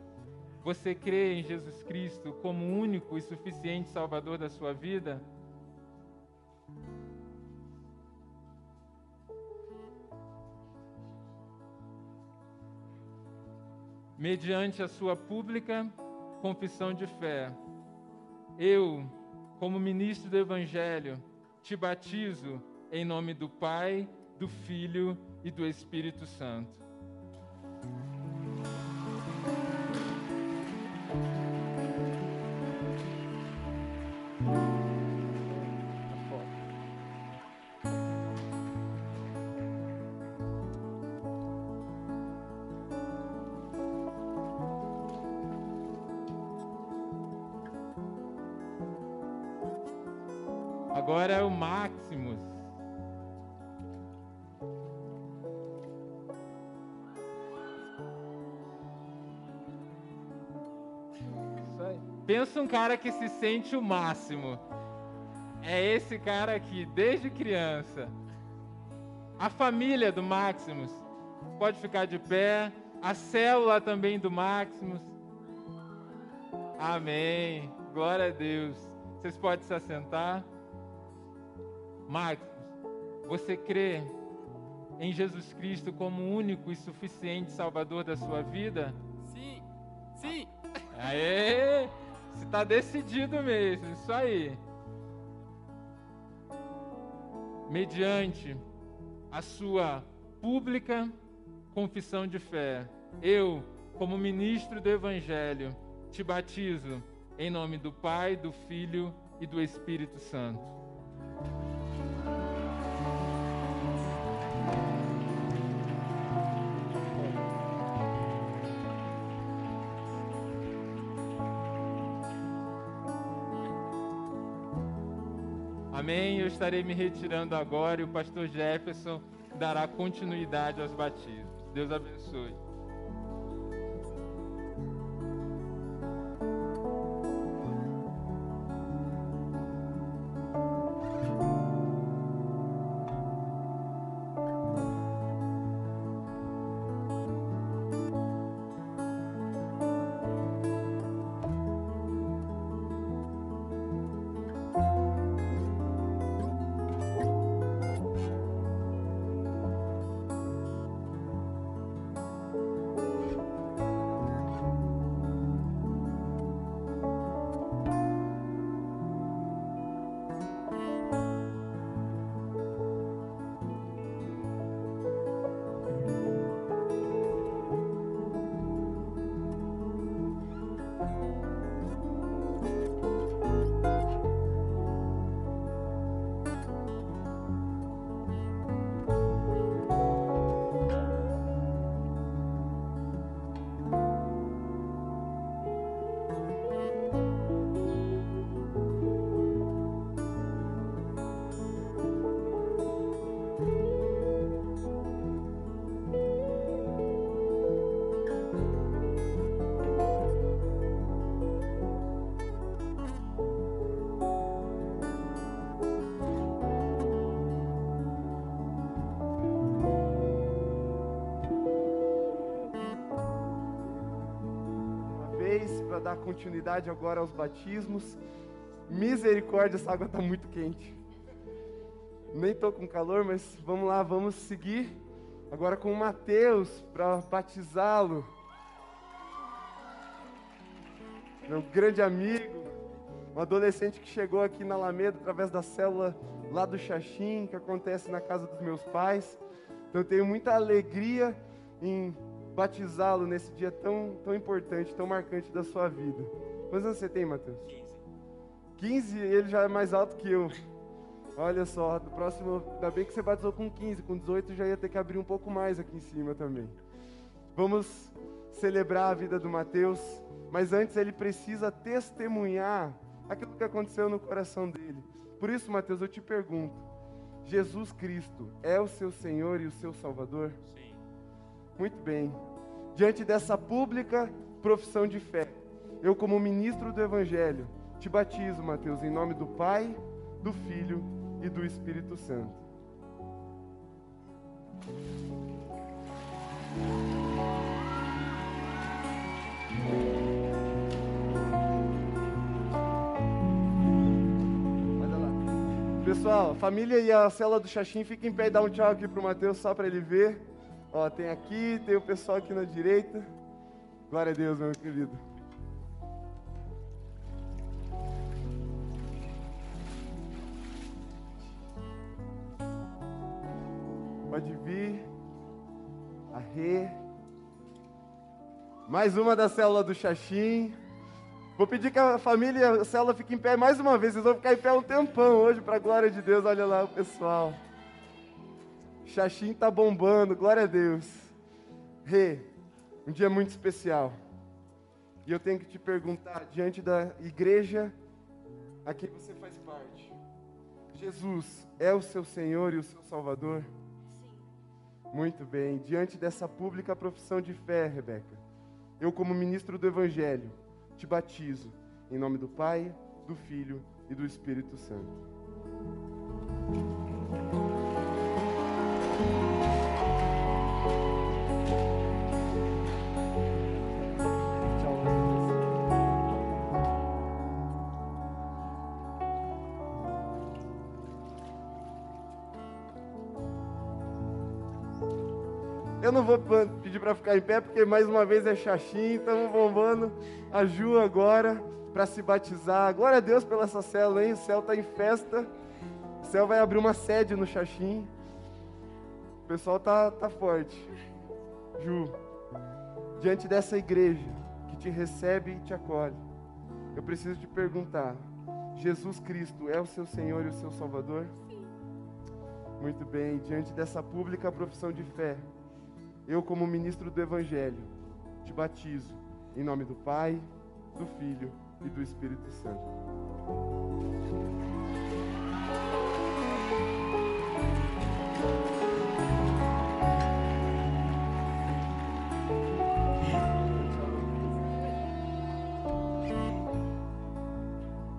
você crê em Jesus Cristo como único e suficiente Salvador da sua vida? Mediante a sua pública confissão de fé. Eu, como ministro do Evangelho, te batizo em nome do Pai, do Filho e do Espírito Santo. Um cara que se sente o máximo. É esse cara aqui, desde criança. A família do Maximus pode ficar de pé. A célula também do Maximus. Amém. Glória a Deus. Vocês podem se assentar. Maximus, você crê em Jesus Cristo como único e suficiente Salvador da sua vida? Sim, sim. Aê! Você está decidido mesmo, isso aí. Mediante a sua pública confissão de fé, eu, como ministro do Evangelho, te batizo em nome do Pai, do Filho e do Espírito Santo. Estarei me retirando agora e o pastor Jefferson dará continuidade aos batismos. Deus abençoe. Dar continuidade agora aos batismos. Misericórdia, essa água está muito quente. Nem estou com calor, mas vamos lá, vamos seguir agora com o Mateus para batizá-lo. Meu grande amigo, um adolescente que chegou aqui na Alameda através da célula lá do Xaxim, que acontece na casa dos meus pais. Então eu tenho muita alegria em batizá-lo nesse dia tão, tão importante, tão marcante da sua vida. Quantos anos você tem, Matheus? 15. 15, ele já é mais alto que eu. Olha só, no próximo, ainda bem que você batizou com 15, com 18 já ia ter que abrir um pouco mais aqui em cima também. Vamos celebrar a vida do Mateus, mas antes ele precisa testemunhar aquilo que aconteceu no coração dele. Por isso, Mateus, eu te pergunto: Jesus Cristo é o seu Senhor e o seu Salvador? Muito bem. Diante dessa pública profissão de fé, eu, como ministro do Evangelho, te batizo, Mateus, em nome do Pai, do Filho e do Espírito Santo. Olha lá. Pessoal, família e a cela do Xaxim, fiquem em pé e dá um tchau aqui pro Mateus só para ele ver. Ó, tem aqui, tem o pessoal aqui na direita. Glória a Deus, meu querido. Pode vir. A Rê. Mais uma da célula do Xaxim. Vou pedir que a família a célula fiquem em pé mais uma vez. Vocês vão ficar em pé um tempão hoje, para a glória de Deus. Olha lá o pessoal. Xaxim tá bombando, glória a Deus. Rê, um dia muito especial. E eu tenho que te perguntar, diante da igreja a quem você faz parte, Jesus é o seu Senhor e o seu Salvador? Sim. Muito bem. Diante dessa pública profissão de fé, Rebeca, eu, como ministro do Evangelho, te batizo Em nome do Pai, do Filho e do Espírito Santo. Vou pedir para ficar em pé, porque mais uma vez é xaxim, estamos bombando a Ju agora para se batizar. Glória a Deus pela essa célula, hein? O céu está em festa. O céu vai abrir uma sede no xaxim. O pessoal tá, tá forte. Ju, diante dessa igreja que te recebe e te acolhe, eu preciso te perguntar: Jesus Cristo é o seu Senhor e o seu Salvador? Muito bem, diante dessa pública profissão de fé, eu, como ministro do Evangelho, te batizo em nome do Pai, do Filho e do Espírito Santo.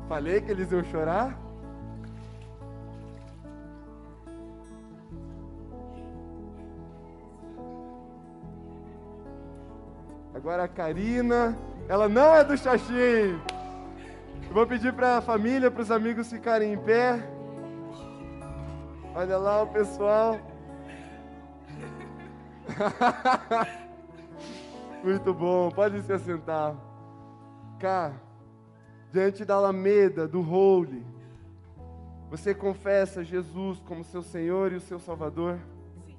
Falei que eles iam chorar? Agora a Karina, ela não é do Xaxim. vou pedir para a família, para os amigos ficarem em pé. Olha lá o pessoal. Muito bom, pode se assentar. Cá, diante da Alameda, do Holy, você confessa Jesus como seu Senhor e o seu Salvador? Sim.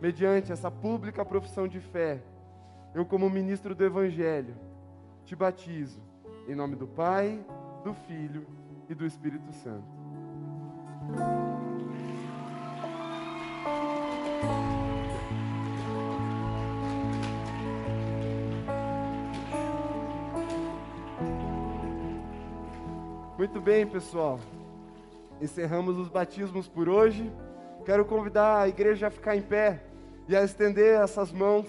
Mediante essa pública profissão de fé, eu, como ministro do Evangelho, te batizo em nome do Pai, do Filho e do Espírito Santo. Muito bem, pessoal. Encerramos os batismos por hoje. Quero convidar a igreja a ficar em pé e a estender essas mãos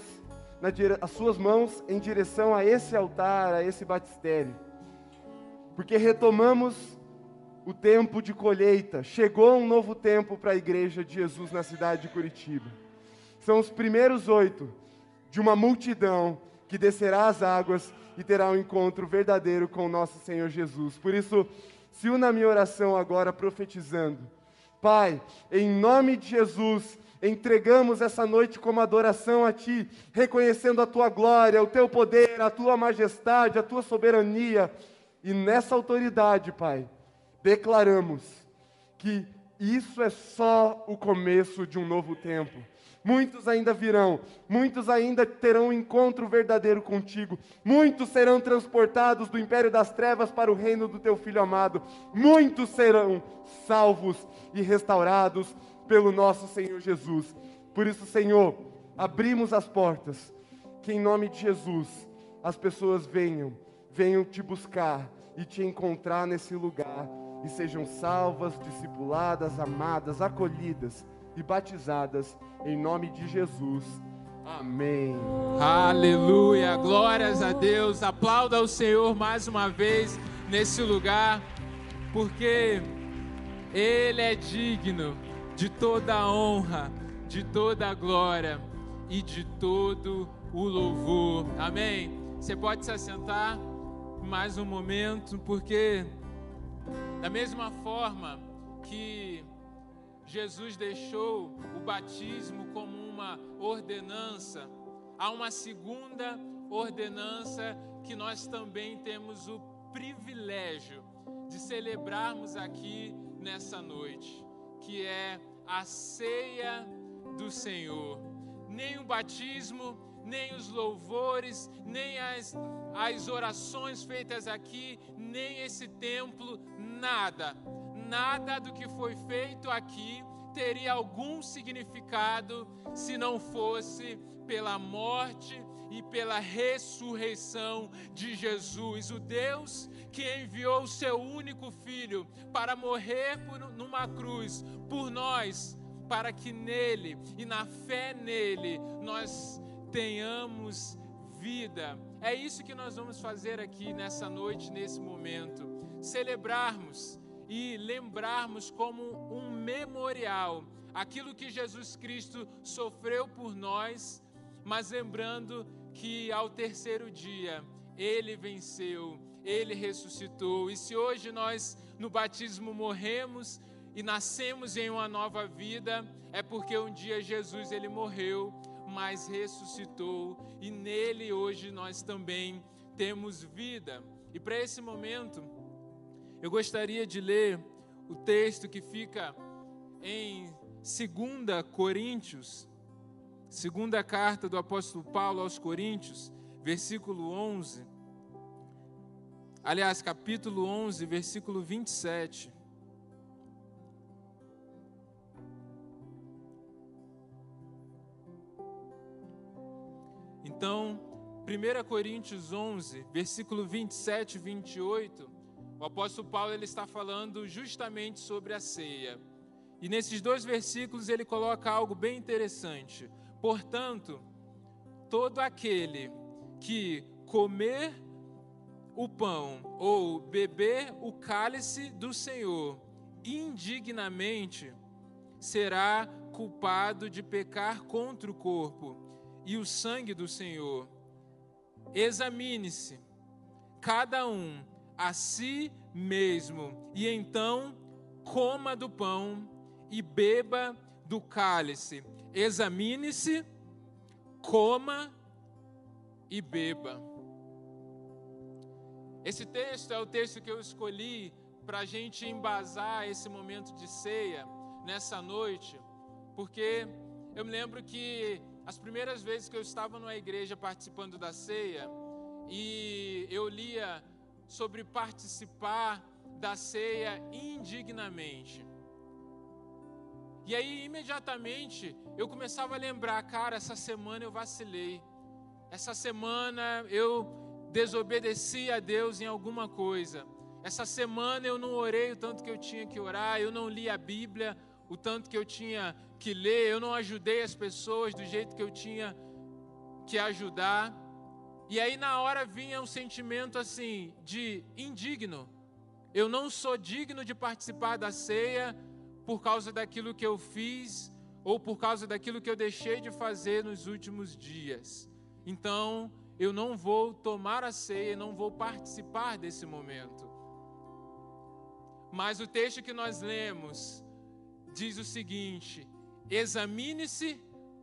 dire... as suas mãos em direção a esse altar, a esse batistério. Porque retomamos o tempo de colheita. Chegou um novo tempo para a igreja de Jesus na cidade de Curitiba. São os primeiros oito de uma multidão que descerá as águas e terá um encontro verdadeiro com o nosso Senhor Jesus. Por isso, se una a minha oração agora profetizando. Pai, em nome de Jesus, entregamos essa noite como adoração a Ti, reconhecendo a Tua glória, o Teu poder, a Tua majestade, a Tua soberania. E nessa autoridade, Pai, declaramos que isso é só o começo de um novo tempo. Muitos ainda virão, muitos ainda terão um encontro verdadeiro contigo, muitos serão transportados do império das trevas para o reino do teu filho amado, muitos serão salvos e restaurados pelo nosso Senhor Jesus. Por isso, Senhor, abrimos as portas, que em nome de Jesus as pessoas venham, venham te buscar e te encontrar nesse lugar e sejam salvas, discipuladas, amadas, acolhidas e batizadas em nome de Jesus. Amém. Aleluia. Glórias a Deus. Aplauda o Senhor mais uma vez nesse lugar, porque Ele é digno de toda a honra, de toda a glória e de todo o louvor. Amém. Você pode se assentar mais um momento, porque da mesma forma que Jesus deixou o batismo como uma ordenança, há uma segunda ordenança que nós também temos o privilégio de celebrarmos aqui nessa noite, que é a ceia do Senhor. Nem o batismo, nem os louvores, nem as, as orações feitas aqui, nem esse templo, nada, nada do que foi feito aqui teria algum significado se não fosse pela morte e pela ressurreição de Jesus, o Deus que enviou o seu único filho para morrer por, numa cruz por nós, para que nele e na fé nele nós tenhamos vida é isso que nós vamos fazer aqui nessa noite, nesse momento. Celebrarmos e lembrarmos como um memorial aquilo que Jesus Cristo sofreu por nós, mas lembrando que ao terceiro dia ele venceu, ele ressuscitou. E se hoje nós no batismo morremos e nascemos em uma nova vida, é porque um dia Jesus ele morreu, mas ressuscitou e nele hoje nós também temos vida. E para esse momento, eu gostaria de ler o texto que fica em 2 Coríntios, segunda carta do apóstolo Paulo aos Coríntios, versículo 11. Aliás, capítulo 11, versículo 27. Então, 1 Coríntios 11, versículo 27 e 28, o apóstolo Paulo ele está falando justamente sobre a ceia. E nesses dois versículos ele coloca algo bem interessante. Portanto, todo aquele que comer o pão ou beber o cálice do Senhor indignamente será culpado de pecar contra o corpo e o sangue do Senhor. Examine-se, cada um a si mesmo, e então coma do pão e beba do cálice. Examine-se, coma e beba. Esse texto é o texto que eu escolhi para a gente embasar esse momento de ceia nessa noite, porque eu me lembro que as primeiras vezes que eu estava numa igreja participando da ceia e eu lia sobre participar da ceia indignamente. E aí, imediatamente, eu começava a lembrar, cara, essa semana eu vacilei. Essa semana eu desobedeci a Deus em alguma coisa. Essa semana eu não orei o tanto que eu tinha que orar, eu não li a Bíblia o tanto que eu tinha que ler, eu não ajudei as pessoas do jeito que eu tinha que ajudar. E aí na hora vinha um sentimento assim de indigno. Eu não sou digno de participar da ceia por causa daquilo que eu fiz ou por causa daquilo que eu deixei de fazer nos últimos dias. Então, eu não vou tomar a ceia, não vou participar desse momento. Mas o texto que nós lemos diz o seguinte: examine-se,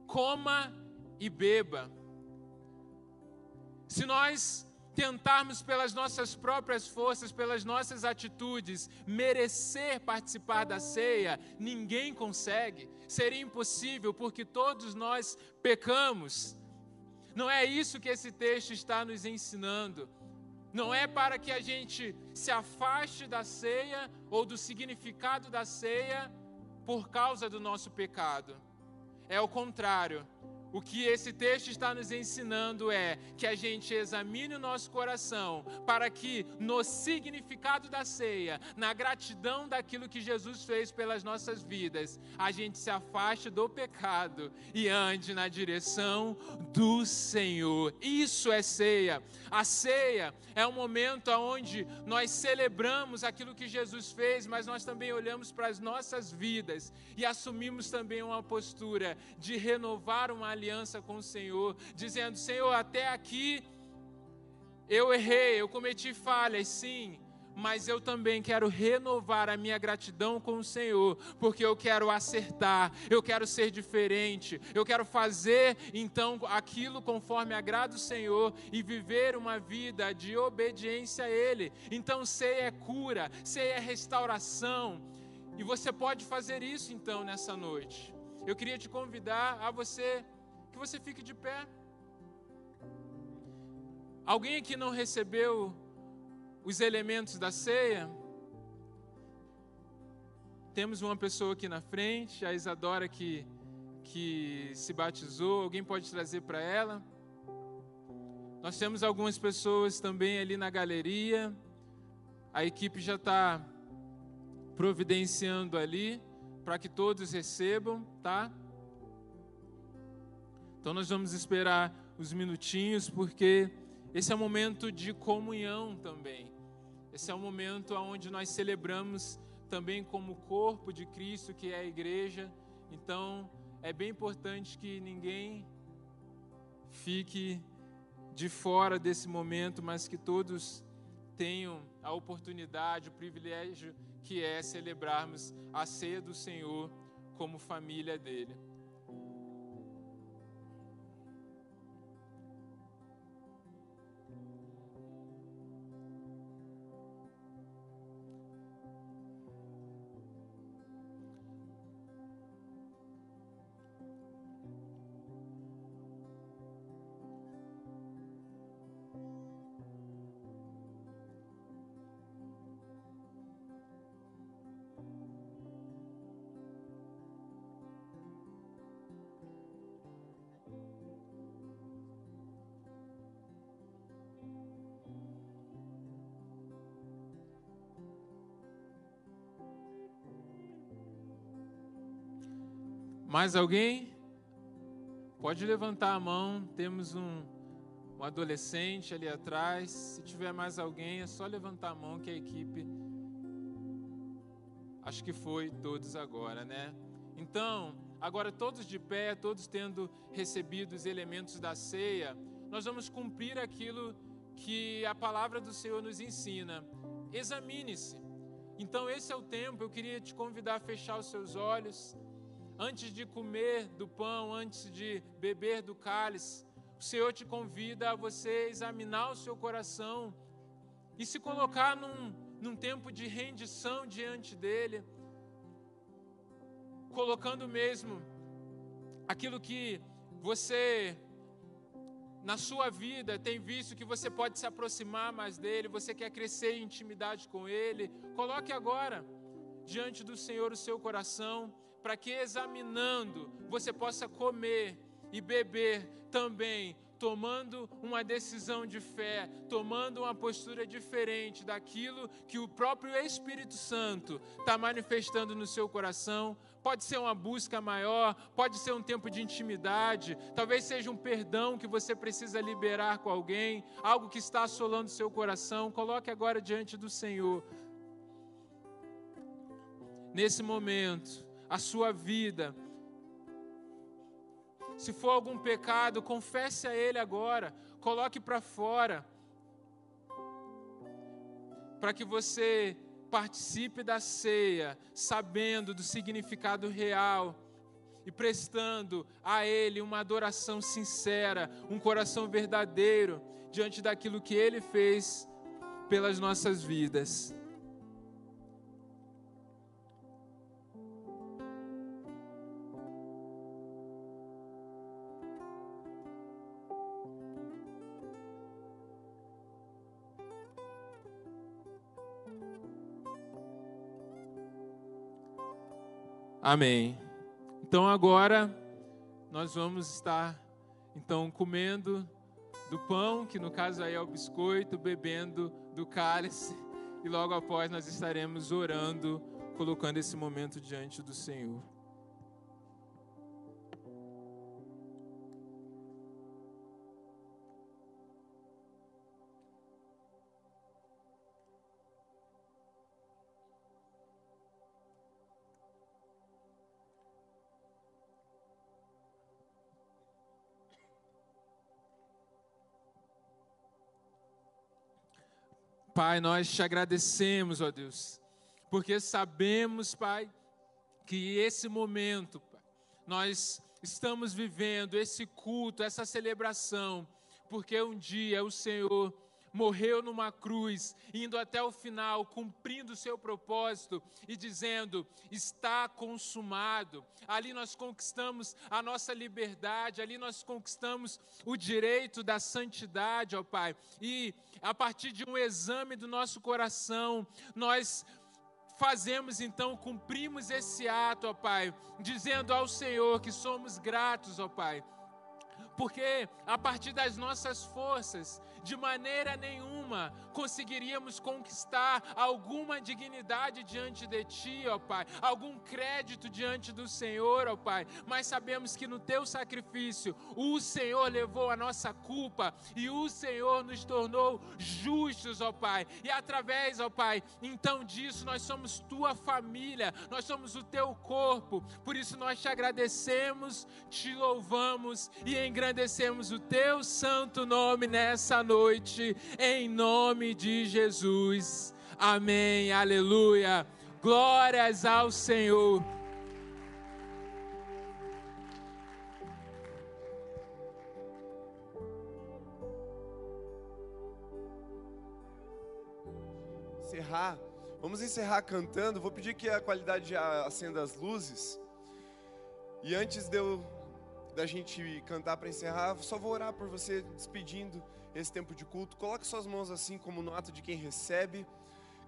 coma e beba. Se nós tentarmos pelas nossas próprias forças, pelas nossas atitudes, merecer participar da ceia, ninguém consegue. Seria impossível, porque todos nós pecamos. Não é isso que esse texto está nos ensinando. Não é para que a gente se afaste da ceia ou do significado da ceia por causa do nosso pecado. É o contrário. O que esse texto está nos ensinando é que a gente examine o nosso coração para que, no significado da ceia, na gratidão daquilo que Jesus fez pelas nossas vidas, a gente se afaste do pecado e ande na direção do Senhor. Isso é ceia. A ceia é um momento onde nós celebramos aquilo que Jesus fez, mas nós também olhamos para as nossas vidas e assumimos também uma postura de renovar uma aliança com o Senhor, dizendo: Senhor, até aqui eu errei, eu cometi falhas, sim, mas eu também quero renovar a minha gratidão com o Senhor, porque eu quero acertar, eu quero ser diferente, eu quero fazer então aquilo conforme agrada o Senhor e viver uma vida de obediência a Ele. Então, ceia é cura, ceia é restauração, e você pode fazer isso então nessa noite. Eu queria te convidar a você que você fique de pé. Alguém aqui não recebeu os elementos da ceia? Temos uma pessoa aqui na frente, a Isadora que, que se batizou. Alguém pode trazer para ela? Nós temos algumas pessoas também ali na galeria. A equipe já está providenciando ali para que todos recebam, tá? Então nós vamos esperar os minutinhos, porque esse é um momento de comunhão também. Esse é um momento onde nós celebramos também como corpo de Cristo, que é a igreja. Então, é bem importante que ninguém fique de fora desse momento, mas que todos tenham a oportunidade, o privilégio que é celebrarmos a ceia do Senhor como família dele. Mais alguém? Pode levantar a mão. Temos um, um adolescente ali atrás. Se tiver mais alguém, é só levantar a mão que a equipe. Acho que foi todos agora, né? Então, agora todos de pé, todos tendo recebido os elementos da ceia, nós vamos cumprir aquilo que a palavra do Senhor nos ensina. Examine-se. Então, esse é o tempo. Eu queria te convidar a fechar os seus olhos antes de comer do pão, antes de beber do cálice, o Senhor te convida a você examinar o seu coração e se colocar num, num tempo de rendição diante dEle, colocando mesmo aquilo que você na sua vida tem visto que você pode se aproximar mais dele, você quer crescer em intimidade com ele, coloque agora diante do Senhor o seu coração para que examinando você possa comer e beber também, tomando uma decisão de fé, tomando uma postura diferente daquilo que o próprio Espírito Santo está manifestando no seu coração. Pode ser uma busca maior, pode ser um tempo de intimidade, talvez seja um perdão que você precisa liberar com alguém, algo que está assolando seu coração. Coloque agora diante do Senhor. Nesse momento, a sua vida. Se for algum pecado, confesse a Ele agora, coloque para fora, para que você participe da ceia, sabendo do significado real e prestando a Ele uma adoração sincera, um coração verdadeiro diante daquilo que Ele fez pelas nossas vidas. Amém. Então agora nós vamos estar então comendo do pão, que no caso aí é o biscoito, bebendo do cálice, e logo após nós estaremos orando, colocando esse momento diante do Senhor. Pai, nós te agradecemos, ó Deus, porque sabemos, Pai, que esse momento, Pai, nós estamos vivendo esse culto, essa celebração, porque um dia o Senhor morreu numa cruz, indo até o final, cumprindo o seu propósito e dizendo: está consumado. Ali nós conquistamos a nossa liberdade, ali nós conquistamos o direito da santidade, ó Pai. E a partir de um exame do nosso coração, nós fazemos então, cumprimos esse ato, ó Pai, dizendo ao Senhor que somos gratos, ó Pai porque a partir das nossas forças, de maneira nenhuma conseguiríamos conquistar alguma dignidade diante de Ti, ó Pai, algum crédito diante do Senhor, ó Pai, mas sabemos que no Teu sacrifício o Senhor levou a nossa culpa e o Senhor nos tornou justos, ó Pai, e através, ó Pai, então disso nós somos Tua família, nós somos o Teu corpo, por isso nós te agradecemos, te louvamos e engrandecemos o Teu santo nome nessa noite, em nome de Jesus. Amém, aleluia. Glórias ao Senhor. Encerrar. Vamos encerrar cantando. Vou pedir que a qualidade acenda as luzes. E antes de eu, da gente cantar para encerrar, só vou orar por você despedindo esse tempo de culto. Coloque suas mãos assim como no ato de quem recebe.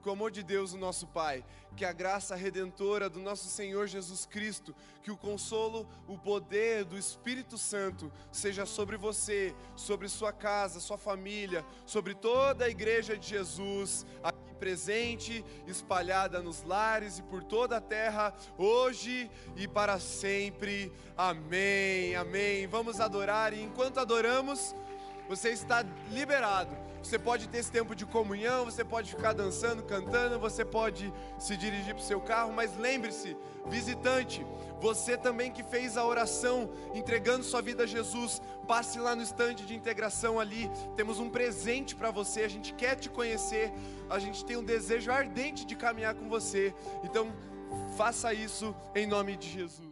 Que o amor de Deus, o nosso Pai, que a graça redentora do nosso Senhor Jesus Cristo, que o consolo, o poder do Espírito Santo seja sobre você, sobre sua casa, sua família, sobre toda a igreja de Jesus, aqui presente, espalhada nos lares e por toda a terra, hoje e para sempre. Amém. Amém. Vamos adorar e enquanto adoramos, você está liberado. Você pode ter esse tempo de comunhão, você pode ficar dançando, cantando, você pode se dirigir para o seu carro, mas lembre-se, visitante, você também que fez a oração entregando sua vida a Jesus, passe lá no estande de integração ali. Temos um presente para você. A gente quer te conhecer. A gente tem um desejo ardente de caminhar com você. Então, faça isso em nome de Jesus.